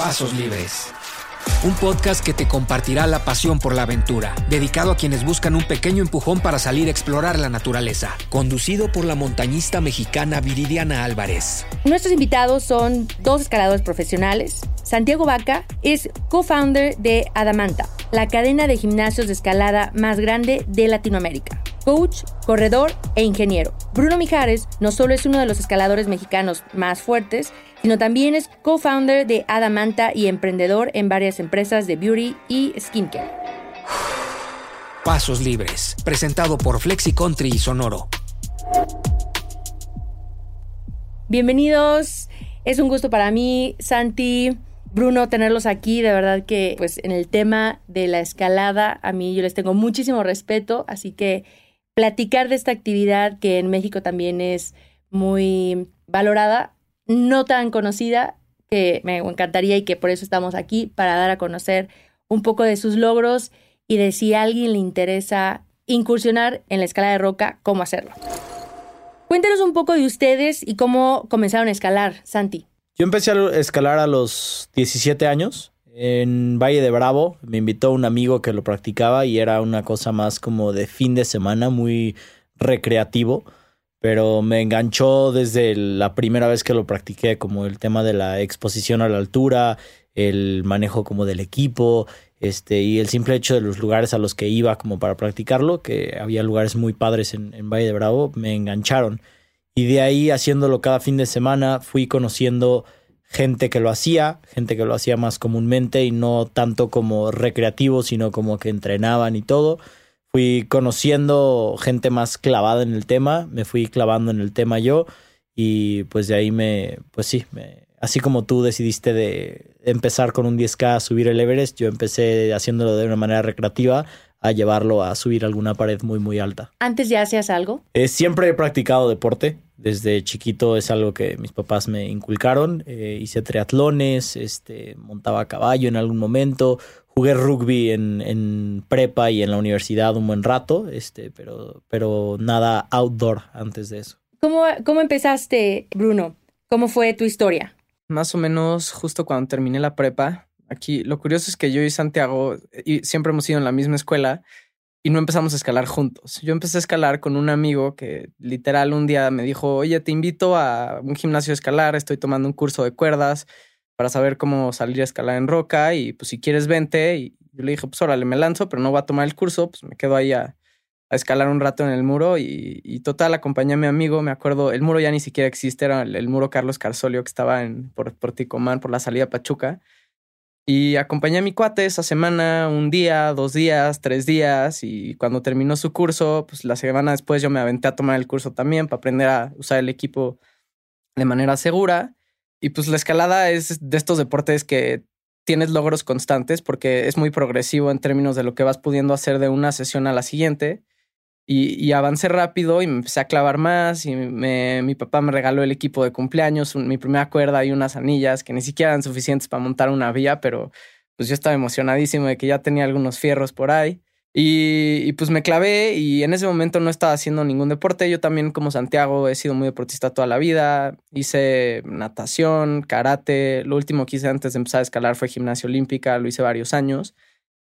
Pasos Libres. Un podcast que te compartirá la pasión por la aventura, dedicado a quienes buscan un pequeño empujón para salir a explorar la naturaleza. Conducido por la montañista mexicana Viridiana Álvarez. Nuestros invitados son dos escaladores profesionales. Santiago Vaca es co-founder de Adamanta, la cadena de gimnasios de escalada más grande de Latinoamérica coach, corredor e ingeniero. Bruno Mijares no solo es uno de los escaladores mexicanos más fuertes, sino también es co-founder de Adamanta y emprendedor en varias empresas de beauty y skincare. Pasos Libres, presentado por Flexi Country y Sonoro. Bienvenidos, es un gusto para mí, Santi, Bruno, tenerlos aquí. De verdad que, pues, en el tema de la escalada, a mí yo les tengo muchísimo respeto, así que platicar de esta actividad que en México también es muy valorada, no tan conocida, que me encantaría y que por eso estamos aquí, para dar a conocer un poco de sus logros y de si a alguien le interesa incursionar en la escala de roca, cómo hacerlo. Cuéntenos un poco de ustedes y cómo comenzaron a escalar, Santi. Yo empecé a escalar a los 17 años en Valle de Bravo. Me invitó un amigo que lo practicaba y era una cosa más como de fin de semana, muy recreativo. Pero me enganchó desde la primera vez que lo practiqué, como el tema de la exposición a la altura, el manejo como del equipo, este, y el simple hecho de los lugares a los que iba como para practicarlo, que había lugares muy padres en, en Valle de Bravo, me engancharon. Y de ahí, haciéndolo cada fin de semana, fui conociendo gente que lo hacía, gente que lo hacía más comúnmente y no tanto como recreativo, sino como que entrenaban y todo. Fui conociendo gente más clavada en el tema, me fui clavando en el tema yo y pues de ahí me, pues sí, me, así como tú decidiste de empezar con un 10K a subir el Everest, yo empecé haciéndolo de una manera recreativa a llevarlo a subir alguna pared muy muy alta. ¿Antes ya hacías algo? Eh, siempre he practicado deporte. Desde chiquito es algo que mis papás me inculcaron. Eh, hice triatlones, este, montaba a caballo en algún momento, jugué rugby en, en, prepa y en la universidad un buen rato, este, pero, pero nada outdoor antes de eso. ¿Cómo, ¿Cómo empezaste, Bruno? ¿Cómo fue tu historia? Más o menos justo cuando terminé la prepa, Aquí lo curioso es que yo y Santiago y siempre hemos ido en la misma escuela y no empezamos a escalar juntos. Yo empecé a escalar con un amigo que literal un día me dijo, oye, te invito a un gimnasio a escalar, estoy tomando un curso de cuerdas para saber cómo salir a escalar en roca y pues si quieres vente. Y yo le dije, pues órale, me lanzo, pero no voy a tomar el curso, pues me quedo ahí a, escalar un rato en el muro y, y, total acompañé a mi amigo, me acuerdo, el muro ya ni siquiera existe, era el, muro Carlos Carsolio que estaba en, por, por Ticomán, por la salida Pachuca. Y acompañé a mi cuate esa semana, un día, dos días, tres días, y cuando terminó su curso, pues la semana después yo me aventé a tomar el curso también para aprender a usar el equipo de manera segura. Y pues la escalada es de estos deportes que tienes logros constantes porque es muy progresivo en términos de lo que vas pudiendo hacer de una sesión a la siguiente. Y, avancé rápido y me empecé a clavar más y mi papá me regaló el equipo de cumpleaños, mi primera cuerda y unas anillas que ni siquiera eran suficientes para montar una vía, pero pues yo estaba emocionadísimo de que ya tenía algunos fierros por ahí. Y, pues me clavé y en ese momento no estaba haciendo ningún deporte. Yo también como Santiago he sido muy deportista toda la vida. Hice natación, karate. Lo último que hice antes de empezar a escalar fue gimnasia olímpica. Lo hice varios años.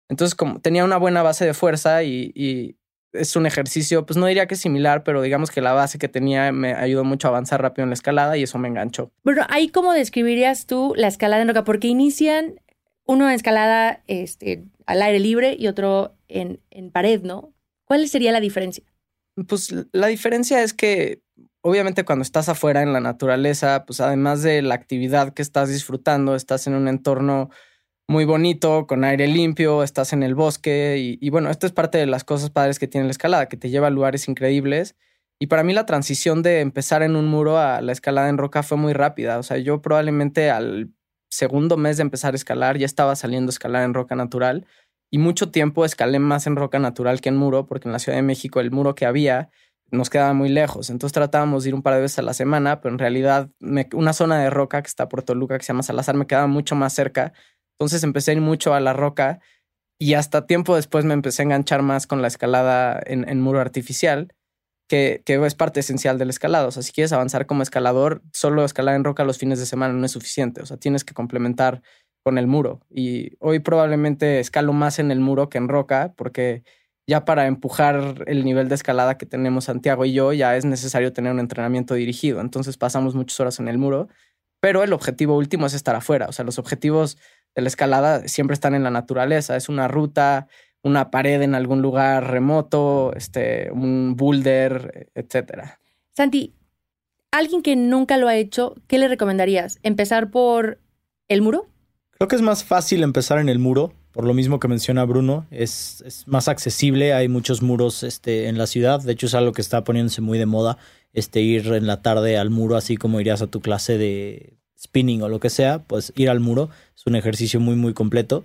Entonces como tenía una buena base de fuerza y, es un ejercicio, pues no diría que similar, pero digamos que la base que tenía me ayudó mucho a avanzar rápido en la escalada y eso me enganchó. Bueno, ahí cómo describirías tú la escalada en roca, porque inician uno en escalada este, al aire libre y otro en, en pared, ¿no? ¿Cuál sería la diferencia? Pues la diferencia es que obviamente cuando estás afuera en la naturaleza, pues además de la actividad que estás disfrutando, estás en un entorno muy bonito, con aire limpio, estás en el bosque y, bueno, esto es parte de las cosas padres que tiene la escalada, que te lleva a lugares increíbles. Y para mí la transición de empezar en un muro a la escalada en roca fue muy rápida. O sea, yo probablemente al segundo mes de empezar a escalar ya estaba saliendo a escalar en roca natural y mucho tiempo escalé más en roca natural que en muro, porque en la Ciudad de México el muro que había nos quedaba muy lejos. Entonces tratábamos de ir un par de veces a la semana, pero en realidad una zona de roca que está por Toluca, que se llama Salazar, me quedaba mucho más cerca. Entonces empecé a ir mucho a la roca y hasta tiempo después me empecé a enganchar más con la escalada en, muro artificial, que, que, es parte esencial del escalado. O sea, si quieres avanzar como escalador, solo escalar en roca los fines de semana no es suficiente. O sea, tienes que complementar con el muro. Y hoy probablemente escalo más en el muro que en roca, porque ya para empujar el nivel de escalada que tenemos Santiago y yo, ya es necesario tener un entrenamiento dirigido. Entonces pasamos muchas horas en el muro, pero el objetivo último es estar afuera. O sea, los objetivos de la escalada siempre están en la naturaleza. Es una ruta, una pared en algún lugar remoto, este, un boulder, etcétera. Santi, alguien que nunca lo ha hecho, ¿qué le recomendarías? ¿Empezar por el muro? Creo que es más fácil empezar en el muro, por lo mismo que menciona Bruno, es, más accesible, hay muchos muros este, en la ciudad, de hecho es algo que está poniéndose muy de moda, este, ir en la tarde al muro, así como irías a tu clase de spinning o lo que sea, pues ir al muro es un ejercicio muy muy completo.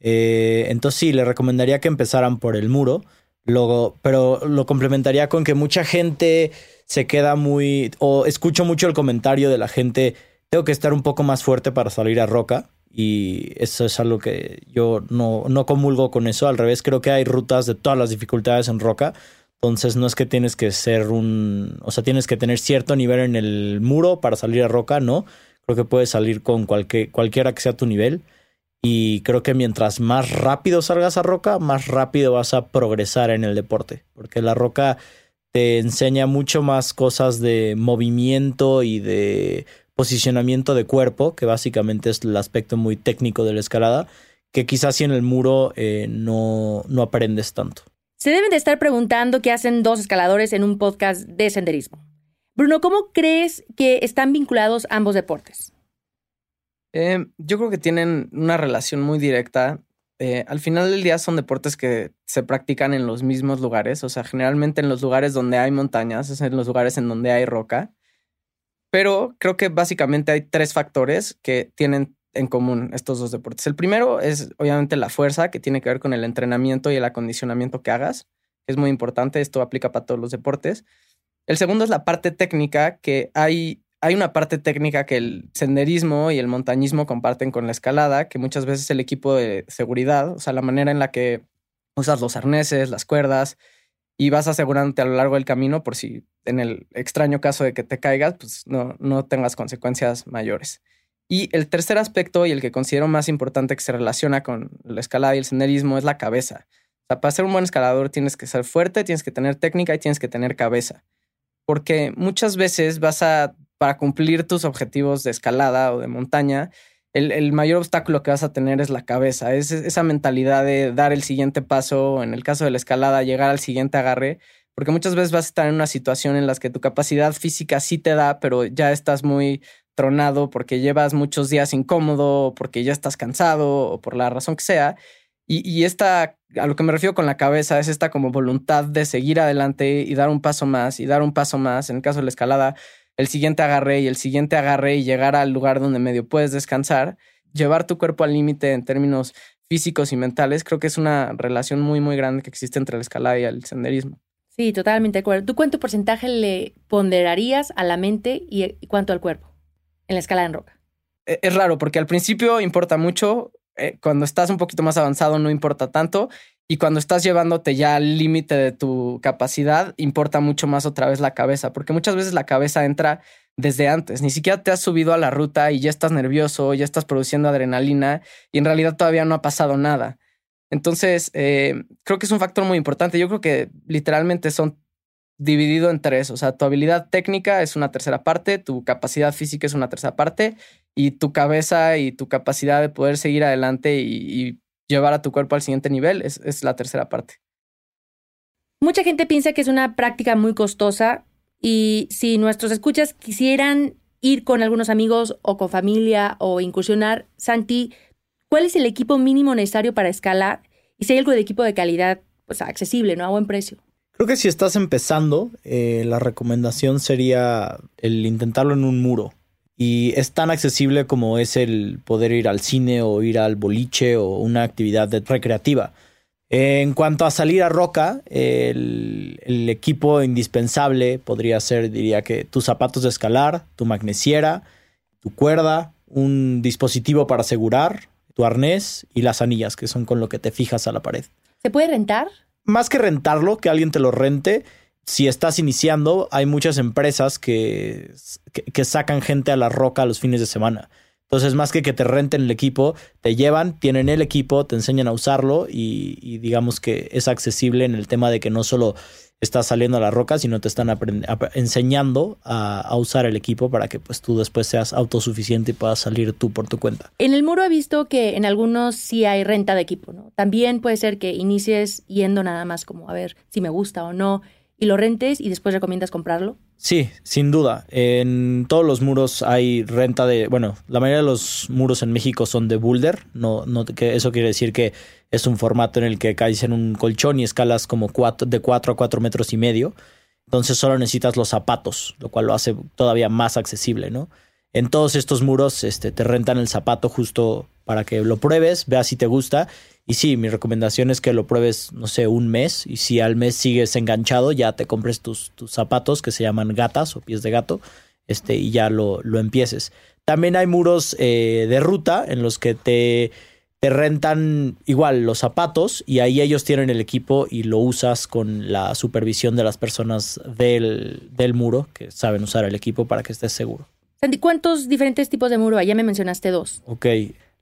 Eh, entonces sí, le recomendaría que empezaran por el muro, luego, pero lo complementaría con que mucha gente se queda muy, o escucho mucho el comentario de la gente, tengo que estar un poco más fuerte para salir a roca y eso es algo que yo no, no comulgo con eso. Al revés, creo que hay rutas de todas las dificultades en roca. Entonces no es que tienes que ser un, o sea, tienes que tener cierto nivel en el muro para salir a roca, no. Creo que puedes salir con cualquier, cualquiera que sea tu nivel. Y creo que mientras más rápido salgas a roca, más rápido vas a progresar en el deporte. Porque la roca te enseña mucho más cosas de movimiento y de posicionamiento de cuerpo, que básicamente es el aspecto muy técnico de la escalada, que quizás si en el muro eh, no, no aprendes tanto. Se deben de estar preguntando qué hacen dos escaladores en un podcast de senderismo. Bruno, ¿cómo crees que están vinculados ambos deportes? Eh, yo creo que tienen una relación muy directa. Eh, al final del día son deportes que se practican en los mismos lugares, o sea, generalmente en los lugares donde hay montañas, en los lugares en donde hay roca. Pero creo que básicamente hay tres factores que tienen en común estos dos deportes. El primero es obviamente la fuerza, que tiene que ver con el entrenamiento y el acondicionamiento que hagas, es muy importante, esto aplica para todos los deportes. El segundo es la parte técnica, que hay, hay una parte técnica que el senderismo y el montañismo comparten con la escalada, que muchas veces el equipo de seguridad, o sea, la manera en la que usas los arneses, las cuerdas, y vas asegurándote a lo largo del camino por si en el extraño caso de que te caigas, pues no, no tengas consecuencias mayores. Y el tercer aspecto y el que considero más importante que se relaciona con la escalada y el senderismo es la cabeza. O sea, para ser un buen escalador tienes que ser fuerte, tienes que tener técnica y tienes que tener cabeza. Porque muchas veces vas a, para cumplir tus objetivos de escalada o de montaña, el, mayor obstáculo que vas a tener es la cabeza, es esa mentalidad de dar el siguiente paso, en el caso de la escalada, llegar al siguiente agarre, porque muchas veces vas a estar en una situación en la que tu capacidad física sí te da, pero ya estás muy tronado porque llevas muchos días incómodo, porque ya estás cansado o por la razón que sea. Y, y esta, a lo que me refiero con la cabeza, es esta como voluntad de seguir adelante y dar un paso más y dar un paso más. En el caso de la escalada, el siguiente agarre y el siguiente agarre y llegar al lugar donde medio puedes descansar, llevar tu cuerpo al límite en términos físicos y mentales, creo que es una relación muy, muy grande que existe entre la escalada y el senderismo. Sí, totalmente de acuerdo. ¿Tú cuánto porcentaje le ponderarías a la mente y cuánto al cuerpo en la escala en roca? E, es raro porque al principio importa mucho, eh, cuando estás un poquito más avanzado no importa tanto y cuando estás llevándote ya al límite de tu capacidad, importa mucho más otra vez la cabeza, porque muchas veces la cabeza entra desde antes. Ni siquiera te has subido a la ruta y ya estás nervioso, ya estás produciendo adrenalina y en realidad todavía no ha pasado nada. Entonces, eh, creo que es un factor muy importante. Yo creo que literalmente son dividido en tres. O sea, tu habilidad técnica es una tercera parte, tu capacidad física es una tercera parte y tu cabeza y tu capacidad de poder seguir adelante y, y llevar a tu cuerpo al siguiente nivel es, la tercera parte. Mucha gente piensa que es una práctica muy costosa y si nuestros escuchas quisieran ir con algunos amigos o con familia o incursionar, Santi, ¿Cuál es el equipo mínimo necesario para escalar? Y si hay algo de equipo de calidad, pues accesible, ¿no? A buen precio. Creo que si estás empezando, eh, la recomendación sería el intentarlo en un muro. Y es tan accesible como es el poder ir al cine o ir al boliche o una actividad recreativa. En cuanto a salir a roca, el, el, equipo indispensable podría ser, diría que, tus zapatos de escalar, tu magnesiera, tu cuerda, un dispositivo para asegurar, tu arnés y las anillas, que son con lo que te fijas a la pared. ¿Se puede rentar? Más que rentarlo, que alguien te lo rente, si estás iniciando, hay muchas empresas que, que, sacan gente a la roca a los fines de semana. Entonces, más que que te renten el equipo, te llevan, tienen el equipo, te enseñan a usarlo y, y digamos que es accesible en el tema de que no solo estás saliendo a la roca, sino te están enseñando a, usar el equipo para que pues tú después seas autosuficiente y puedas salir tú por tu cuenta. En el muro he visto que en algunos sí hay renta de equipo, ¿no? También puede ser que inicies yendo nada más como a ver si me gusta o no y lo rentes y después recomiendas comprarlo. Sí, sin duda. En todos los muros hay renta de, bueno, la mayoría de los muros en México son de boulder, no, no que eso quiere decir que es un formato en el que caes en un colchón y escalas como cuatro, de 4 a 4 metros y medio. Entonces solo necesitas los zapatos, lo cual lo hace todavía más accesible, ¿no? En todos estos muros este, te rentan el zapato justo para que lo pruebes, veas si te gusta. Y sí, mi recomendación es que lo pruebes, no sé, un mes. Y si al mes sigues enganchado, ya te compres tus, tus zapatos que se llaman gatas o pies de gato. Este, y ya lo, lo empieces. También hay muros eh, de ruta en los que te te rentan igual los zapatos y ahí ellos tienen el equipo y lo usas con la supervisión de las personas del, del muro que saben usar el equipo para que estés seguro. Sandy, ¿cuántos diferentes tipos de muro hay? Ya me mencionaste dos. Ok.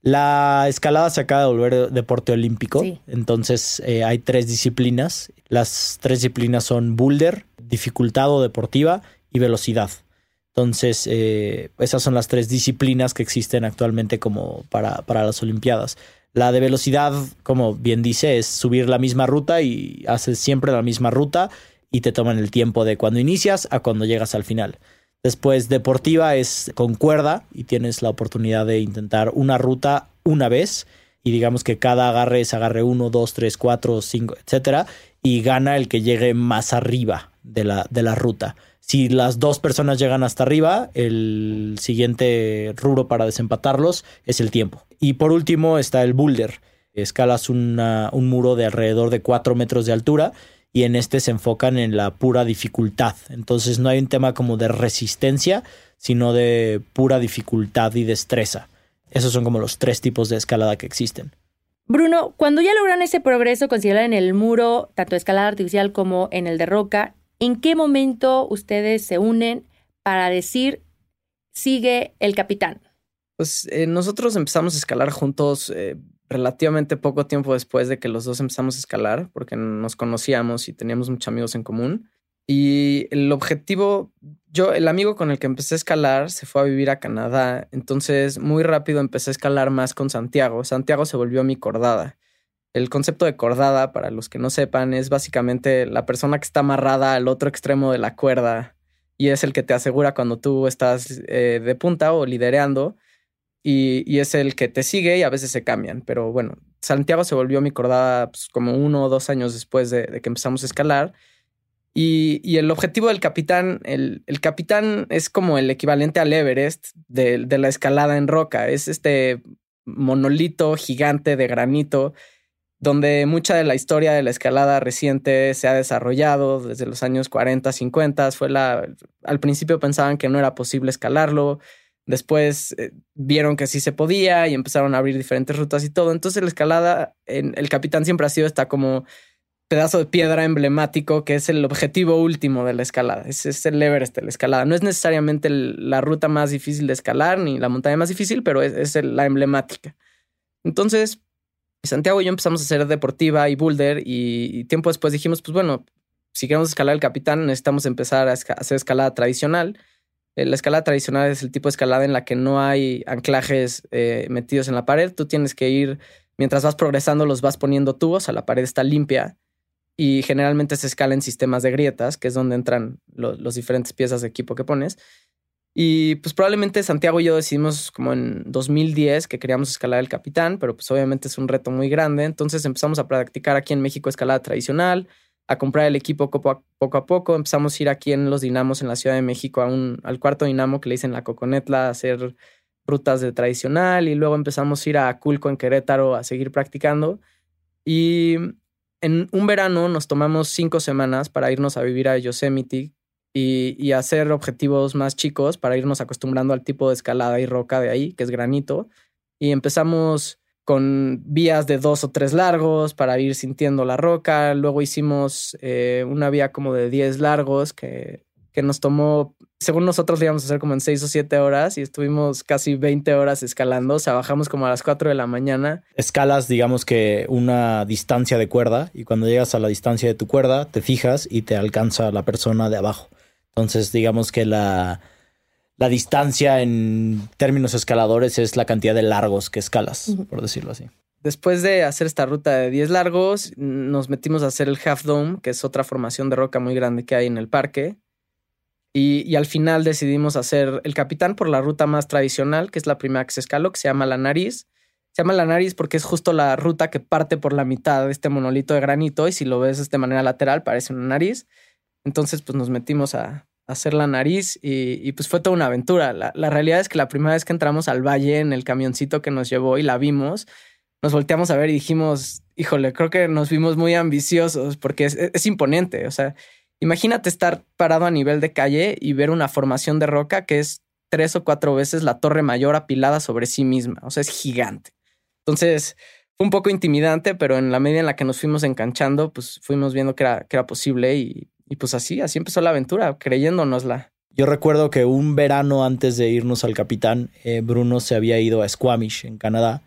La escalada se acaba de volver deporte olímpico, entonces eh, hay tres disciplinas. Las tres disciplinas son boulder, dificultad o deportiva y velocidad. Entonces, eh, esas son las tres disciplinas que existen actualmente como para, para, las Olimpiadas. La de velocidad, como bien dice, es subir la misma ruta y haces siempre la misma ruta y te toman el tiempo de cuando inicias a cuando llegas al final. Después, deportiva es con cuerda y tienes la oportunidad de intentar una ruta una vez y digamos que cada agarre es agarre 1, 2, 3, 4, 5, etcétera, y gana el que llegue más arriba de la, de la ruta. Si las dos personas llegan hasta arriba, el siguiente rubro para desempatarlos es el tiempo. Y por último está el boulder. Escalas un muro de alrededor de 4 metros de altura y en este se enfocan en la pura dificultad. Entonces no hay un tema como de resistencia, sino de pura dificultad y destreza. Esos son como los tres tipos de escalada que existen. Bruno, cuando ya logran ese progreso considerado en el muro, tanto de escalada artificial como en el de roca, ¿En qué momento ustedes se unen para decir sigue el capitán? Pues eh, nosotros empezamos a escalar juntos eh, relativamente poco tiempo después de que los dos empezamos a escalar, porque nos conocíamos y teníamos muchos amigos en común. Y el objetivo, yo, el amigo con el que empecé a escalar se fue a vivir a Canadá, entonces muy rápido empecé a escalar más con Santiago. Santiago se volvió mi cordada. El concepto de cordada, para los que no sepan, es básicamente la persona que está amarrada al otro extremo de la cuerda y es el que te asegura cuando tú estás eh, de punta o lidereando y, es el que te sigue y a veces se cambian. Pero bueno, Santiago se volvió mi cordada pues, como uno o dos años después de, que empezamos a escalar. Y, el objetivo del capitán, el, capitán es como el equivalente al Everest de, de la escalada en roca. Es este monolito gigante de granito donde mucha de la historia de la escalada reciente se ha desarrollado desde los años 40, 50. Fue la, al principio pensaban que no era posible escalarlo, después eh, vieron que sí se podía y empezaron a abrir diferentes rutas y todo. Entonces la escalada, en, el capitán siempre ha sido esta como pedazo de piedra emblemático que es el objetivo último de la escalada. Es, el Everest de la escalada. No es necesariamente la ruta más difícil de escalar ni la montaña más difícil, pero es, es la emblemática. Entonces, Santiago y yo empezamos a hacer deportiva y boulder y, tiempo después dijimos, pues bueno, si queremos escalar el capitán, necesitamos empezar a, hacer escalada tradicional. Eh, la escalada tradicional es el tipo de escalada en la que no hay anclajes eh, metidos en la pared. Tú tienes que ir, mientras vas progresando, los vas poniendo tubos, o la pared está limpia y generalmente se escala en sistemas de grietas, que es donde entran los diferentes piezas de equipo que pones. Y pues probablemente Santiago y yo decidimos como en 2010 que queríamos escalar el Capitán, pero pues obviamente es un reto muy grande. Entonces empezamos a practicar aquí en México escalada tradicional, a comprar el equipo poco a poco. Empezamos a ir aquí en los dinamos en la Ciudad de México a un, al cuarto dinamo que le dicen la Coconetla a hacer rutas de tradicional y luego empezamos a ir a Culco en Querétaro a seguir practicando. Y en un verano nos tomamos cinco semanas para irnos a vivir a Yosemite, y, hacer objetivos más chicos para irnos acostumbrando al tipo de escalada y roca de ahí, que es granito. Y empezamos con vías de dos o tres largos para ir sintiendo la roca. Luego hicimos eh, una vía como de 10 largos que, que nos tomó, según nosotros, íbamos a hacer como en seis o siete horas y estuvimos casi 20 horas escalando. O sea, bajamos como a las 4 de la mañana. Escalas, digamos que una distancia de cuerda y cuando llegas a la distancia de tu cuerda, te fijas y te alcanza la persona de abajo. Entonces, digamos que la, la distancia en términos escaladores es la cantidad de largos que escalas, por decirlo así. Después de hacer esta ruta de 10 largos, nos metimos a hacer el Half Dome, que es otra formación de roca muy grande que hay en el parque. Y, y, al final decidimos hacer el capitán por la ruta más tradicional, que es la primera que se escaló, que se llama La Nariz. Se llama La Nariz porque es justo la ruta que parte por la mitad de este monolito de granito y si lo ves de manera lateral parece una nariz. Entonces, pues nos metimos a, hacer la nariz y, pues fue toda una aventura. La, realidad es que la primera vez que entramos al valle en el camioncito que nos llevó y la vimos, nos volteamos a ver y dijimos, híjole, creo que nos vimos muy ambiciosos porque es, imponente. O sea, imagínate estar parado a nivel de calle y ver una formación de roca que es tres o cuatro veces la torre mayor apilada sobre sí misma. O sea, es gigante. Entonces, fue un poco intimidante, pero en la medida en la que nos fuimos enganchando, pues fuimos viendo que era, que era posible y y pues así, así empezó la aventura, creyéndonosla. Yo recuerdo que un verano antes de irnos al capitán, eh, Bruno se había ido a Squamish, en Canadá,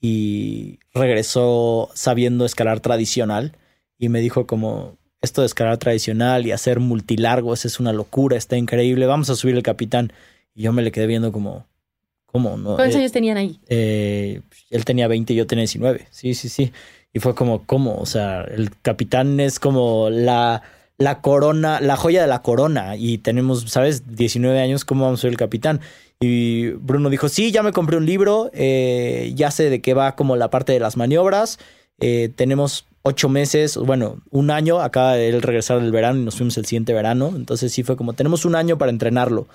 y regresó sabiendo escalar tradicional. Y me dijo como, esto de escalar tradicional y hacer multilargos es una locura, está increíble, vamos a subir el capitán. Y yo me le quedé viendo como, ¿cómo? No? ¿Cuántos eh, años tenían ahí? Eh, él tenía 20 y yo tenía 19. Sí, sí, sí. Y fue como, ¿cómo? O sea, el capitán es como la la corona, la joya de la corona y tenemos, ¿sabes? 19 años, ¿cómo vamos a ser el capitán? Y Bruno dijo, sí, ya me compré un libro, eh, ya sé de qué va como la parte de las maniobras, eh, tenemos ocho meses, bueno, un año, acaba de él regresar del verano y nos fuimos el siguiente verano, entonces sí fue como, tenemos un año para entrenarlo.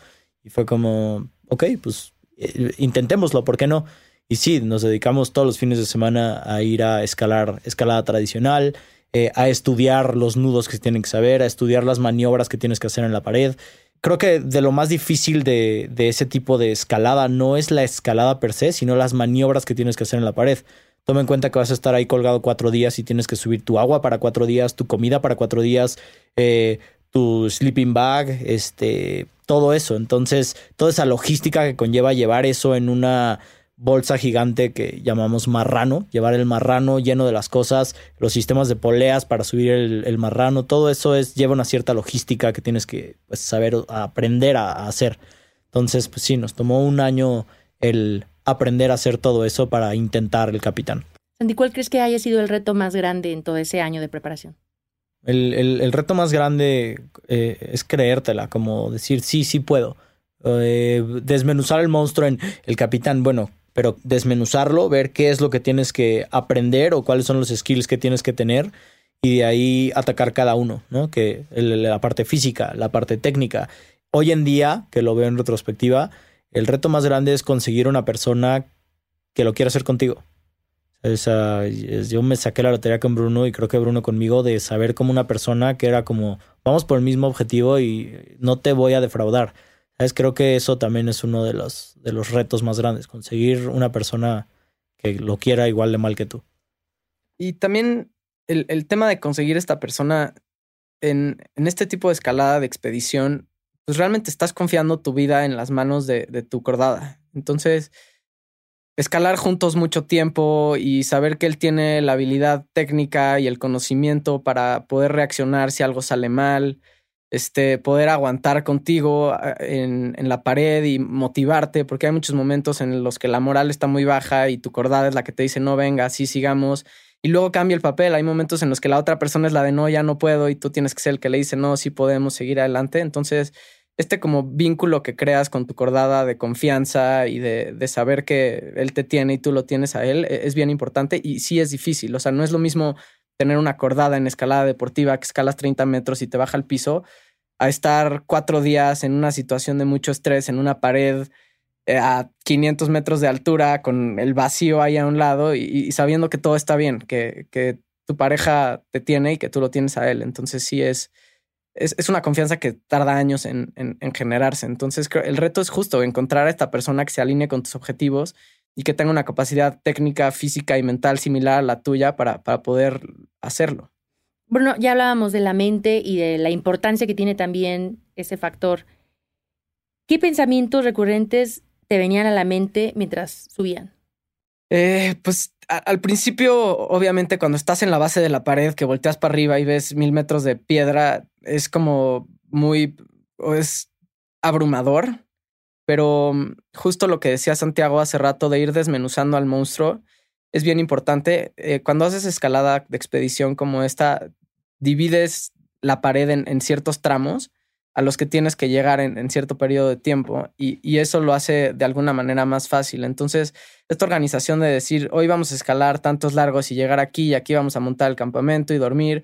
Y fue como, ok, pues eh, intentémoslo, ¿por qué no? Y sí, nos dedicamos todos los fines de semana a ir a escalar, escalada tradicional, eh, a estudiar los nudos que tienen que saber, a estudiar las maniobras que tienes que hacer en la pared. Creo que de lo más difícil de, ese tipo de escalada no es la escalada per se, sino las maniobras que tienes que hacer en la pared. Toma en cuenta que vas a estar ahí colgado cuatro días y tienes que subir tu agua para cuatro días, tu comida para cuatro días, eh, tu sleeping bag, este, todo eso. Entonces, toda esa logística que conlleva llevar eso en una bolsa gigante que llamamos marrano, llevar el marrano lleno de las cosas, los sistemas de poleas para subir el, marrano, todo eso es, lleva una cierta logística que tienes que pues, saber aprender a, hacer. Entonces, pues sí, nos tomó un año el aprender a hacer todo eso para intentar el capitán. Sandy, ¿cuál crees que haya sido el reto más grande en todo ese año de preparación? El, reto más grande eh, es creértela, como decir, sí, sí puedo. Eh, desmenuzar el monstruo en el capitán, bueno, pero desmenuzarlo, ver qué es lo que tienes que aprender o cuáles son los skills que tienes que tener y de ahí atacar cada uno, ¿no? Que la parte física, la parte técnica. Hoy en día, que lo veo en retrospectiva, el reto más grande es conseguir una persona que lo quiera hacer contigo. yo me saqué la lotería con Bruno y creo que Bruno conmigo de saber como una persona que era como, vamos por el mismo objetivo y no te voy a defraudar. Creo que eso también es uno de los, de los retos más grandes, conseguir una persona que lo quiera igual de mal que tú. Y también el, tema de conseguir esta persona en, este tipo de escalada de expedición, pues realmente estás confiando tu vida en las manos de, de tu cordada. Entonces, escalar juntos mucho tiempo y saber que él tiene la habilidad técnica y el conocimiento para poder reaccionar si algo sale mal, este, poder aguantar contigo ah, en, en, la pared y motivarte, porque hay muchos momentos en los que la moral está muy baja y tu cordada es la que te dice no venga, así sigamos. Y luego cambia el papel. Hay momentos en los que la otra persona es la de no, ya no puedo, y tú tienes que ser el que le dice no, sí podemos seguir adelante. Entonces, este como vínculo que creas con tu cordada de confianza y de, de, saber que él te tiene y tú lo tienes a él e, es bien importante y sí es difícil. O sea, no es lo mismo tener una cordada en escalada deportiva que escalas 30 metros y te baja al piso a estar cuatro días en una situación de mucho estrés, en una pared eh, a 500 metros de altura, con el vacío ahí a un lado y, sabiendo que todo está bien, que, que, tu pareja te tiene y que tú lo tienes a él. Entonces sí es, es, una confianza que tarda años en, generarse. Entonces el reto es justo encontrar a esta persona que se alinee con tus objetivos y que tenga una capacidad técnica, física y mental similar a la tuya para, para poder hacerlo. Bruno, ya hablábamos de la mente y de la importancia que tiene también ese factor. ¿Qué pensamientos recurrentes te venían a la mente mientras subían? Eh, pues al principio, obviamente, cuando estás en la base de la pared, que volteas para arriba y ves mil metros de piedra, es como muy, es abrumador. Pero mm, justo lo que decía Santiago hace rato de ir desmenuzando al monstruo es bien importante. Eh, cuando haces escalada de expedición como esta, divides la pared en, ciertos tramos a los que tienes que llegar en, cierto periodo de tiempo y, eso lo hace de alguna manera más fácil. Entonces, esta organización de decir, hoy vamos a escalar tantos largos y llegar aquí y aquí vamos a montar el campamento y dormir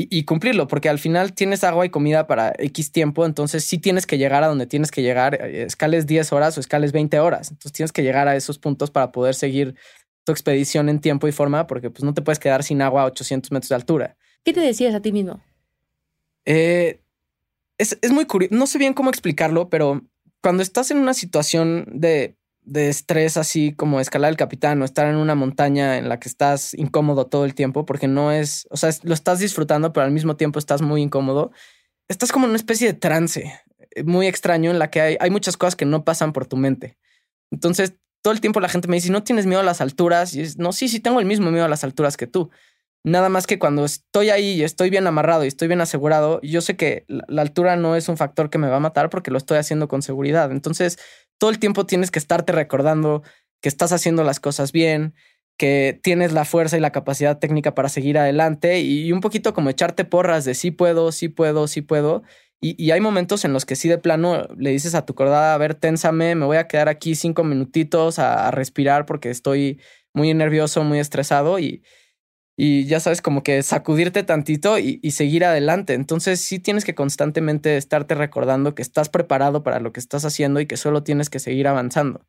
y, cumplirlo, porque al final tienes agua y comida para X tiempo, entonces sí tienes que llegar a donde tienes que llegar, eh, escales 10 horas o escales 20 horas, entonces tienes que llegar a esos puntos para poder seguir tu expedición en tiempo y forma, porque pues no te puedes quedar sin agua a 800 metros de altura. ¿Qué te decías a ti mismo? Eh, es, muy curioso, no sé bien cómo explicarlo, pero cuando estás en una situación de, de estrés así como escalar el capitán o estar en una montaña en la que estás incómodo todo el tiempo, porque no es, o sea, lo estás disfrutando, pero al mismo tiempo estás muy incómodo, estás como en una especie de trance eh, muy extraño en la que hay, hay muchas cosas que no pasan por tu mente. Entonces, todo el tiempo la gente me dice, ¿no tienes miedo a las alturas? Y es, no, sí, sí, tengo el mismo miedo a las alturas que tú. Nada más que cuando estoy ahí y estoy bien amarrado y estoy bien asegurado, yo sé que la, altura no es un factor que me va a matar porque lo estoy haciendo con seguridad. Entonces, todo el tiempo tienes que estarte recordando que estás haciendo las cosas bien, que tienes la fuerza y la capacidad técnica para seguir adelante y un poquito como echarte porras de sí puedo, sí puedo, sí puedo. Y, hay momentos en los que sí de plano le dices a tu cordada, a ver, ténsame, me voy a quedar aquí cinco minutitos a respirar porque estoy muy nervioso, muy estresado y, y ya sabes, como que sacudirte tantito y, seguir adelante. Entonces sí tienes que constantemente estarte recordando que estás preparado para lo que estás haciendo y que solo tienes que seguir avanzando.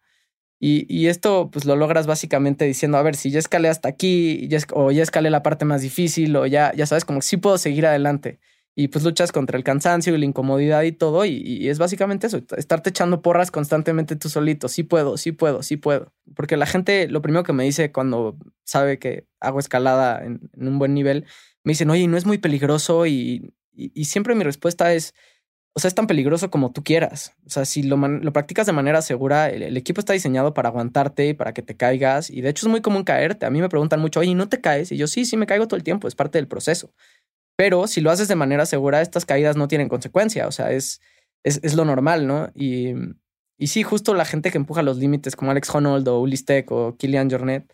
Y, esto pues lo logras básicamente diciendo, a ver, si ya escalé hasta aquí o ya escalé la parte más difícil o ya, ya sabes, como que sí puedo seguir adelante y pues luchas contra el cansancio y la incomodidad y todo. Y, es básicamente eso, estarte echando porras constantemente tú solito. Sí puedo, sí puedo, sí puedo. Porque la gente, lo primero que me dice cuando sabe que hago escalada en, un buen nivel, me dicen, oye, no es muy peligroso. Y, siempre mi respuesta es, o sea, es tan peligroso como tú quieras. O sea, si lo, lo practicas de manera segura, el, equipo está diseñado para aguantarte y para que te caigas. Y de hecho es muy común caerte. A mí me preguntan mucho, oye, ¿no te caes? Y yo sí, sí me caigo todo el tiempo, es parte del proceso. Pero si lo haces de manera segura, estas caídas no tienen consecuencia. O sea, es, es, lo normal, ¿no? Y, y sí, justo la gente que empuja los límites, como Alex Honnold o Ulis Tech o Kilian Jornet,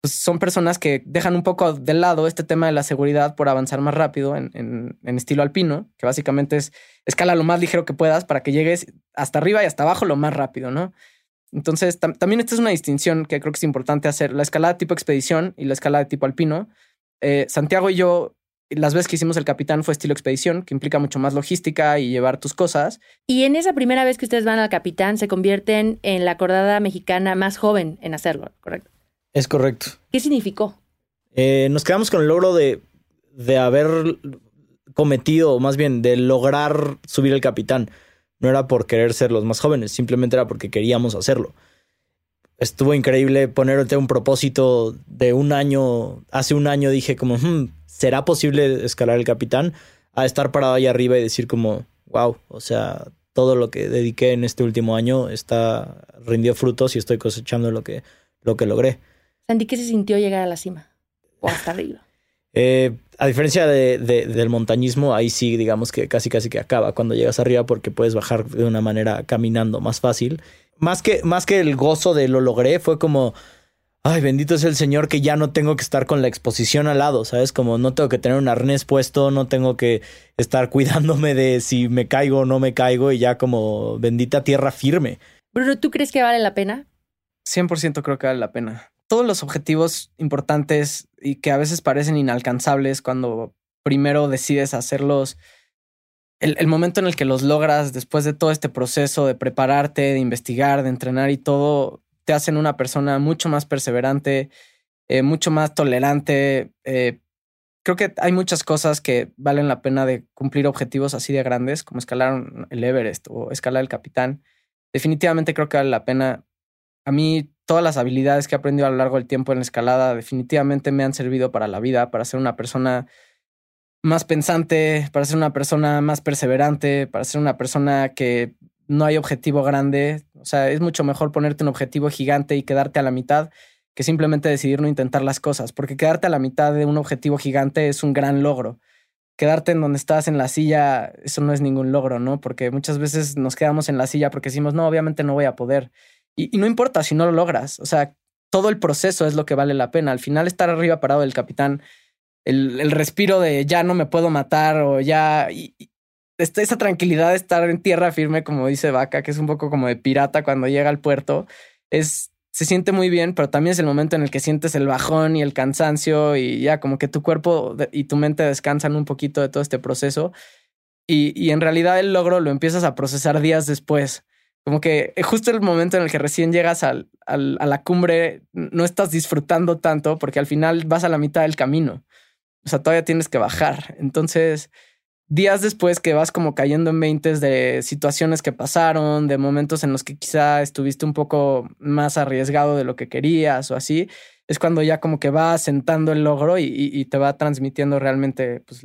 pues son personas que dejan un poco de lado este tema de la seguridad por avanzar más rápido en, en, estilo alpino, que básicamente es escala lo más ligero que puedas para que llegues hasta arriba y hasta abajo lo más rápido, ¿no? Entonces, también esta es una distinción que creo que es importante hacer. La escalada tipo expedición y la escalada tipo alpino. Eh, Santiago y yo las veces que hicimos el capitán fue estilo expedición, que implica mucho más logística y llevar tus cosas. Y en esa primera vez que ustedes van al capitán, se convierten en la cordada mexicana más joven en hacerlo, ¿correcto? Es correcto. ¿Qué significó? Eh, nos quedamos con el logro de, de haber cometido, o más bien de lograr subir el capitán. No era por querer ser los más jóvenes, simplemente era porque queríamos hacerlo. Estuvo increíble ponerte un propósito de un año. Hace un año dije como, hmm, ¿será posible escalar el capitán? A estar parado ahí arriba y decir como, wow, o sea, todo lo que dediqué en este último año está rindió frutos y estoy cosechando lo que, lo que logré. Sandy, ¿qué se sintió llegar a la cima? O hasta arriba. Eh, a diferencia de, del montañismo, ahí sí, digamos que casi casi que acaba cuando llegas arriba porque puedes bajar de una manera caminando más fácil. Más que, más que el gozo de lo logré, fue como, ay, bendito es el Señor que ya no tengo que estar con la exposición al lado, ¿sabes? Como no tengo que tener un arnés puesto, no tengo que estar cuidándome de si me caigo o no me caigo y ya como bendita tierra firme. Bruno, ¿tú crees que vale la pena? 100% creo que vale la pena. Todos los objetivos importantes y que a veces parecen inalcanzables cuando primero decides hacerlos, el, momento en el que los logras después de todo este proceso de prepararte, de investigar, de entrenar y todo, te hacen una persona mucho más perseverante, eh, mucho más tolerante. Eh, creo que hay muchas cosas que valen la pena de cumplir objetivos así de grandes, como escalar el Everest o escalar el Capitán. Definitivamente creo que vale la pena. A mí, todas las habilidades que he aprendido a lo largo del tiempo en la escalada definitivamente me han servido para la vida, para ser una persona más pensante, para ser una persona más perseverante, para ser una persona que no hay objetivo grande. O sea, es mucho mejor ponerte un objetivo gigante y quedarte a la mitad que simplemente decidir no intentar las cosas, porque quedarte a la mitad de un objetivo gigante es un gran logro. Quedarte en donde estás en la silla, eso no es ningún logro, ¿no? Porque muchas veces nos quedamos en la silla porque decimos, no, obviamente no voy a poder. Y, no importa si no lo logras, o sea, todo el proceso es lo que vale la pena. Al final estar arriba parado del capitán el, respiro de ya no me puedo matar o ya... esa tranquilidad de estar en tierra firme, como dice Vaca, que es un poco como de pirata cuando llega al puerto, es, se siente muy bien, pero también es el momento en el que sientes el bajón y el cansancio y ya como que tu cuerpo y tu mente descansan un poquito de todo este proceso. Y, y en realidad el logro lo empiezas a procesar días después. Como que justo el momento en el que recién llegas al, al, a la cumbre, no estás disfrutando tanto porque al final vas a la mitad del camino. O sea, todavía tienes que bajar. Entonces, días después que vas como cayendo en veintes de situaciones que pasaron, de momentos en los que quizá estuviste un poco más arriesgado de lo que querías o así, es cuando ya como que va sentando el logro y, te va transmitiendo realmente pues,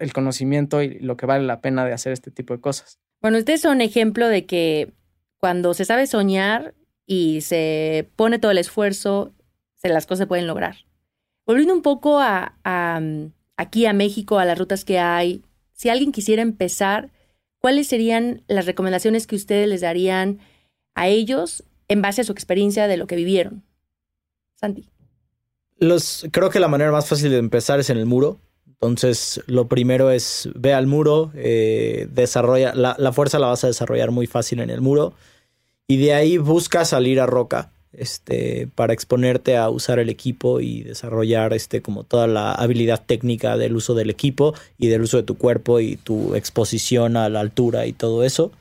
el conocimiento y lo que vale la pena de hacer este tipo de cosas. Bueno, ustedes son ejemplo de que cuando se sabe soñar y se pone todo el esfuerzo, se, las cosas se pueden lograr. Volviendo un poco a, mm, aquí a México, a las rutas que hay, si alguien quisiera empezar, ¿cuáles serían las recomendaciones que ustedes les darían a ellos en base a su experiencia de lo que vivieron? Santi. Los, creo que la manera más fácil de empezar es en el muro. Entonces, lo primero es ve al muro, eh, desarrolla, la, la, fuerza la vas a desarrollar muy fácil en el muro y de ahí busca salir a roca este, para exponerte a usar el equipo y desarrollar este, como toda la habilidad técnica del uso del equipo y del uso de tu cuerpo y tu exposición a la altura y todo eso.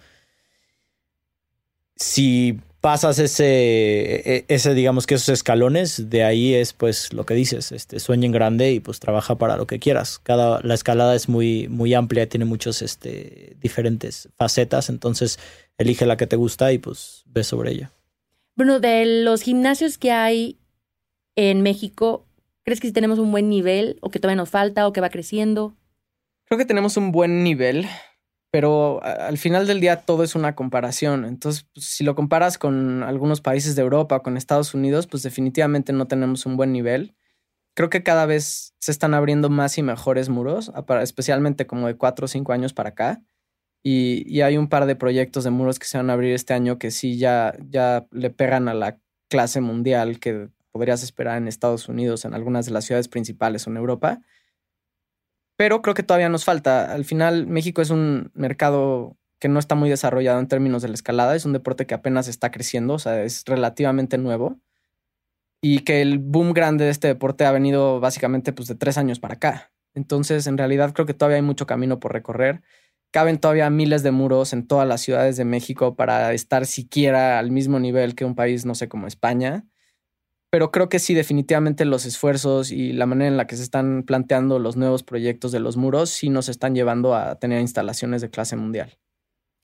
Si pasas ese, e, ese, digamos que esos escalones, de ahí es pues lo que dices, este, sueña en grande y pues trabaja para lo que quieras. Cada, la escalada es muy, muy amplia, tiene muchos, este, diferentes facetas, entonces elige la que te gusta y pues ve sobre ella. Bueno, de los gimnasios que hay en México, ¿crees que tenemos un buen nivel o que todavía nos falta o que va creciendo? Creo que tenemos un buen nivel, pero al final del día todo es una comparación. Entonces, pues, si lo comparas con algunos países de Europa, con Estados Unidos, pues definitivamente no tenemos un buen nivel. Creo que cada vez se están abriendo más y mejores muros, especialmente como de cuatro o cinco años para acá. Y, hay un par de proyectos de muros que se van a abrir este año que sí ya, ya le pegan a la clase mundial que podrías esperar en Estados Unidos, en algunas de las ciudades principales o en Europa. Pero creo que todavía nos falta. Al final, México es un mercado que no está muy desarrollado en términos de la escalada. Es un deporte que apenas está creciendo, o sea, es relativamente nuevo. Y que el boom grande de este deporte ha venido básicamente pues, de tres años para acá. Entonces, en realidad, creo que todavía hay mucho camino por recorrer caben todavía miles de muros en todas las ciudades de México para estar siquiera al mismo nivel que un país, no sé, como España. Pero creo que sí, definitivamente los esfuerzos y la manera en la que se están planteando los nuevos proyectos de los muros sí nos están llevando a tener instalaciones de clase mundial.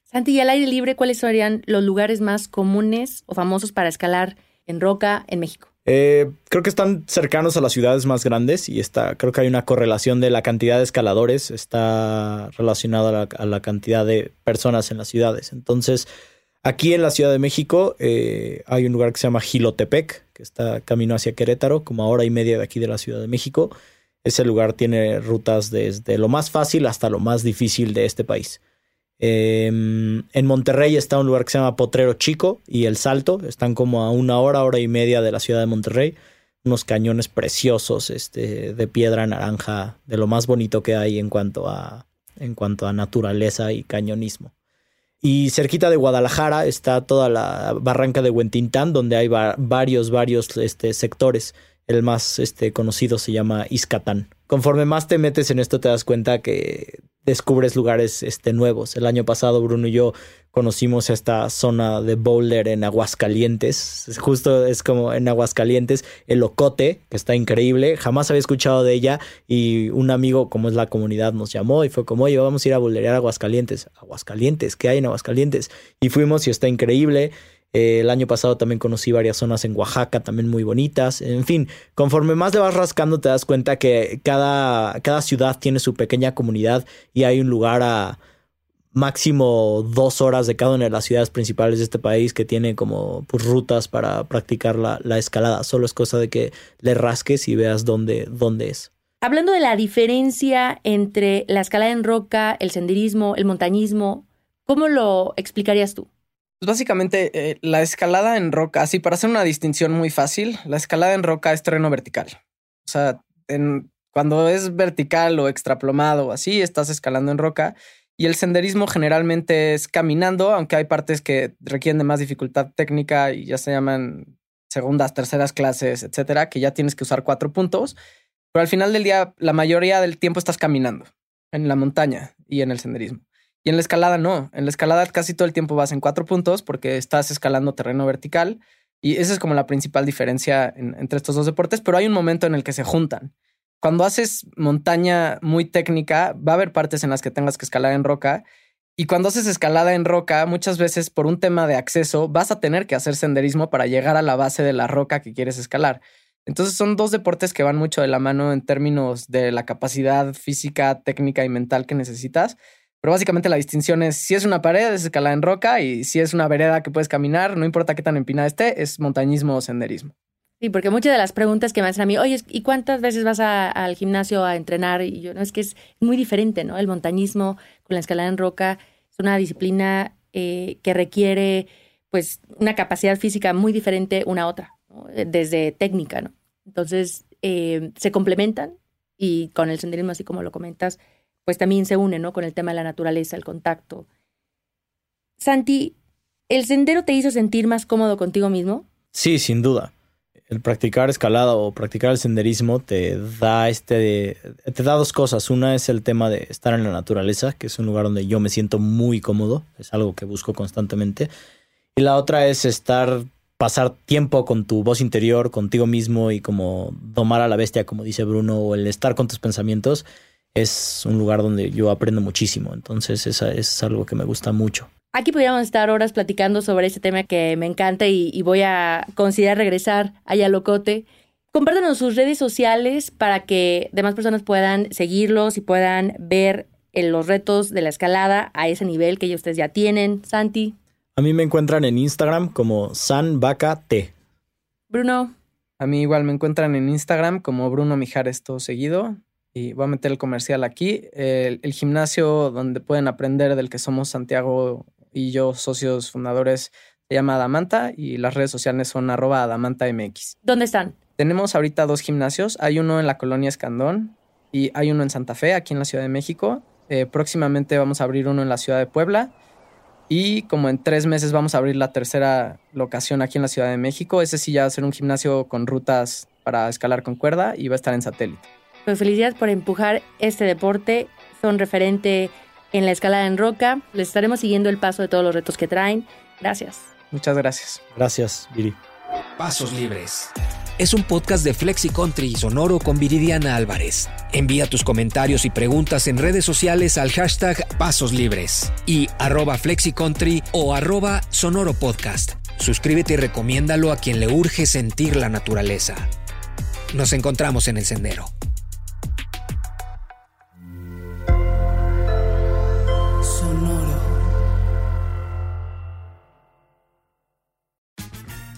Santi, y al aire libre, ¿cuáles serían los lugares más comunes o famosos para escalar en roca en México? Eh, creo que están cercanos a las ciudades más grandes y está, creo que hay una correlación de la cantidad de escaladores, está relacionado a la, cantidad de personas en las ciudades. Entonces, aquí en la Ciudad de México eh, hay un lugar que se llama Gilotepec, que está camino hacia Querétaro, como a hora y media de aquí de la Ciudad de México. Ese lugar tiene rutas desde lo más fácil hasta lo más difícil de este país. Em, en Monterrey está un lugar que se llama Potrero Chico y El Salto. Están como a una hora, hora y media de la ciudad de Monterrey. Unos cañones preciosos este, de piedra naranja, de lo más bonito que hay en cuanto a, en cuanto a naturaleza y cañonismo. Y cerquita de Guadalajara está toda la barranca de Huentintán, donde hay varios, varios este, sectores. El más este, conocido se llama Iscatán. Conforme más te metes en esto, te das cuenta que descubres lugares este, nuevos. El año pasado, Bruno y yo conocimos esta zona de Boulder en Aguascalientes. Justo es como en Aguascalientes, el Ocote, que está increíble. Jamás había escuchado de ella y un amigo, como es la comunidad, nos llamó y fue como, oye, vamos a ir a boulderear Aguascalientes. Aguascalientes, ¿qué hay en Aguascalientes? Y fuimos y está increíble. Eh, el año pasado también conocí varias zonas en Oaxaca, también muy bonitas. En fin, conforme más le vas rascando, te das cuenta que cada, cada ciudad tiene su pequeña comunidad y hay un lugar a máximo dos horas de cada una de las ciudades principales de este país que tiene como pues, rutas para practicar la, la, escalada. Solo es cosa de que le rasques y veas dónde, dónde es. Hablando de la diferencia entre la escalada en roca, el senderismo, el montañismo, ¿cómo lo explicarías tú? Pues básicamente, eh, la escalada en roca, así para hacer una distinción muy fácil, la escalada en roca es terreno vertical. O sea, en, cuando es vertical o extraplomado o así, estás escalando en roca. Y el senderismo generalmente es caminando, aunque hay partes que requieren de más dificultad técnica y ya se llaman segundas, terceras clases, etcétera, que ya tienes que usar cuatro puntos. Pero al final del día, la mayoría del tiempo estás caminando en la montaña y en el senderismo. Y en la escalada no. En la escalada casi todo el tiempo vas en cuatro puntos porque estás escalando terreno vertical. Y esa es como la principal diferencia entre estos dos deportes, pero hay un momento en el que se juntan. Cuando haces montaña muy técnica, va a haber partes en las que tengas que escalar en roca. Y cuando haces escalada en roca, muchas veces por un tema de acceso, vas a tener que hacer senderismo para llegar a la base de la roca que quieres escalar. Entonces son dos deportes que van mucho de la mano en términos de la capacidad física, técnica y mental que necesitas. Pero básicamente la distinción es si es una pared, es escalada en roca y si es una vereda que puedes caminar, no importa qué tan empinada esté, es montañismo o senderismo. Sí, porque muchas de las preguntas que me hacen a mí, oye, ¿y cuántas veces vas al gimnasio a entrenar? Y yo, no, es que es muy diferente, ¿no? El montañismo con la escalada en roca es una disciplina eh, que requiere, pues, una capacidad física muy diferente una a otra, desde técnica, ¿no? Entonces, eh, se complementan y con el senderismo, así como lo comentas, pues también se une, ¿no? Con el tema de la naturaleza, el contacto. Santi, ¿el sendero te hizo sentir más cómodo contigo mismo? Sí, sin duda. El practicar escalada o practicar el senderismo te da este te da dos cosas. Una es el tema de estar en la naturaleza, que es un lugar donde yo me siento muy cómodo, es algo que busco constantemente. Y la otra es estar pasar tiempo con tu voz interior, contigo mismo y como domar a la bestia, como dice Bruno, o el estar con tus pensamientos es un lugar donde yo aprendo muchísimo. Entonces, esa es algo que me gusta mucho. Aquí podríamos estar horas platicando sobre ese tema que me encanta y, voy a considerar regresar allá a Locote. Compártanos sus redes sociales para que demás personas puedan seguirlos y puedan ver eh, los retos de la escalada a ese nivel que ustedes ya tienen. Santi. A mí me encuentran en Instagram como SanVacaT. Bruno. A mí igual me encuentran en Instagram como Bruno Mijares todo seguido y voy a meter el comercial aquí, el, gimnasio donde pueden aprender del que somos Santiago y yo, socios fundadores, se llama Adamanta y las redes sociales son arroba AdamantaMX. ¿Dónde están? Tenemos ahorita dos gimnasios. Hay uno en la colonia Escandón y hay uno en Santa Fe, aquí en la Ciudad de México. Eh, próximamente vamos a abrir uno en la Ciudad de Puebla. Y como en tres meses vamos a abrir la tercera locación aquí en la Ciudad de México. Ese sí ya va a ser un gimnasio con rutas para escalar con cuerda y va a estar en satélite. Pues felicidades por empujar este deporte. Son referente en la escalada en roca. Les estaremos siguiendo el paso de todos los retos que traen. Gracias. Muchas gracias. Gracias, Viri. Pasos Libres. Es un podcast de Flexi Country y Sonoro con Viridiana Álvarez. Envía tus comentarios y preguntas en redes sociales al hashtag Pasos Libres y arroba FlexiCountry o arroba Sonoro Podcast. Suscríbete y recomiéndalo a quien le urge sentir la naturaleza. Nos encontramos en el sendero.